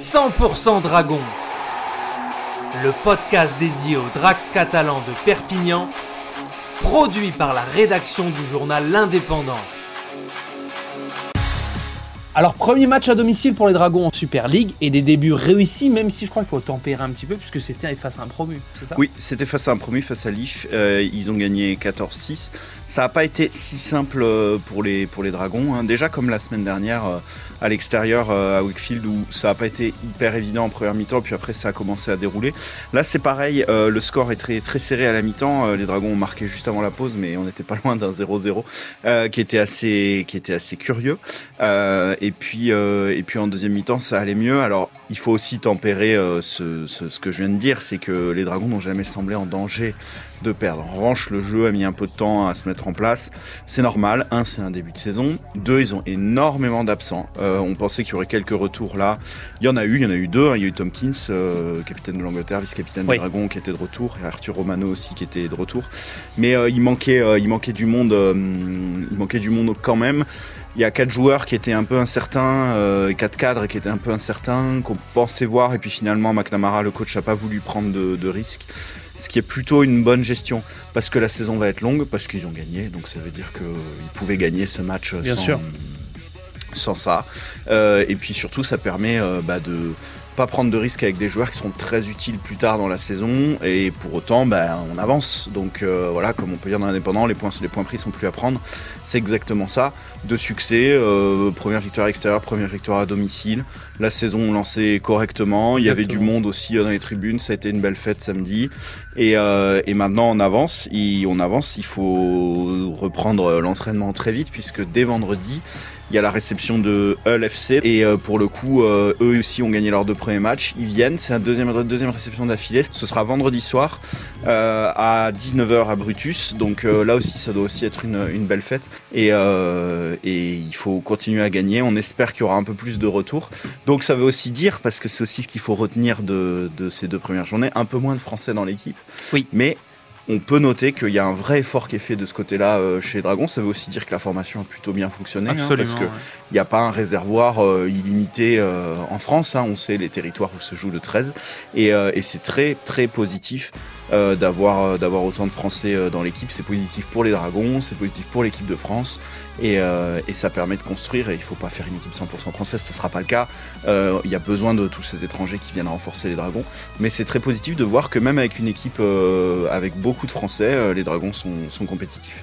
100% Dragon, le podcast dédié aux Drax catalans de Perpignan, produit par la rédaction du journal L'Indépendant. Alors, premier match à domicile pour les Dragons en Super League et des débuts réussis, même si je crois qu'il faut tempérer un petit peu, puisque c'était face à un promu, c'est ça? Oui, c'était face à un promu, face à Leaf. Euh, ils ont gagné 14-6. Ça n'a pas été si simple euh, pour les, pour les Dragons. hein. Déjà, comme la semaine dernière euh, à l'extérieur à Wakefield, où ça n'a pas été hyper évident en première mi-temps, puis après ça a commencé à dérouler. Là, c'est pareil, euh, le score est très, très serré à la mi-temps. Euh, les Dragons ont marqué juste avant la pause, mais on n'était pas loin d'un 0-0 euh, qui, était assez, qui était assez curieux. Et, puis, euh, et puis en deuxième mi-temps, ça allait mieux. Alors, il faut aussi tempérer euh, ce, ce, ce que je viens de dire, c'est que les Dragons n'ont jamais semblé en danger de perdre. En revanche, le jeu a mis un peu de temps à se mettre en place. C'est normal. Un, c'est un début de saison. Deux, ils ont énormément d'absents. Euh, on pensait qu'il y aurait quelques retours là. Il y en a eu, il y en a eu deux. hein. Il y a eu Tompkins, euh, capitaine de l'Angleterre, vice-capitaine Oui. des Dragons, qui était de retour, et Arthur Romano aussi qui était de retour. Mais euh, il manquait, euh, il manquait du monde. euh, il manquait du monde quand même. Il y a quatre joueurs qui étaient un peu incertains, euh, quatre cadres qui étaient un peu incertains, qu'on pensait voir, et puis finalement McNamara, le coach, n'a pas voulu prendre de, de risques. Ce qui est plutôt une bonne gestion, parce que la saison va être longue, parce qu'ils ont gagné, donc ça veut dire qu'ils pouvaient gagner ce match Bien sans, sûr. sans ça. Euh, et puis surtout, ça permet euh, bah, de pas prendre de risques avec des joueurs qui seront très utiles plus tard dans la saison. Et pour autant bah, on avance. Donc euh, voilà comme on peut dire dans l'indépendant les points les points pris sont plus à prendre. C'est exactement ça. De succès euh, première victoire extérieure première victoire à domicile. La saison lancée correctement. Il y avait du monde aussi euh, dans les tribunes. Ça a été une belle fête samedi. Et, euh, et maintenant on avance. Il, on avance. Il faut reprendre l'entraînement très vite puisque dès vendredi il y a la réception de Hull FC et euh, pour le coup, euh, eux aussi ont gagné leurs deux premiers matchs. Ils viennent, c'est la deuxième, deuxième réception d'affilée. Ce sera vendredi soir euh, à 19h à Brutus. Donc euh, là aussi, ça doit aussi être une, une belle fête. Et, euh, et il faut continuer à gagner. On espère qu'il y aura un peu plus de retours. Donc ça veut aussi dire, parce que c'est aussi ce qu'il faut retenir de, de ces deux premières journées, un peu moins de Français dans l'équipe. Oui. Mais on peut noter qu'il y a un vrai effort qui est fait de ce côté-là euh, chez les Dragons. Ça veut aussi dire que la formation a plutôt bien fonctionné. hein, parce que ouais. il n'y a pas un réservoir euh, illimité euh, en France. hein. on sait les territoires où se joue le 13. Et, euh, et c'est très, très positif euh, d'avoir euh, d'avoir autant de Français euh, dans l'équipe. C'est positif pour les Dragons, c'est positif pour l'équipe de France. Et, ça permet de construire. Et il ne faut pas faire une équipe 100% française, ça ne sera pas le cas. Il y a besoin de tous ces étrangers qui viennent renforcer les Dragons. Mais c'est très positif de voir que même avec une équipe avec beaucoup de Français, les Dragons sont compétitifs.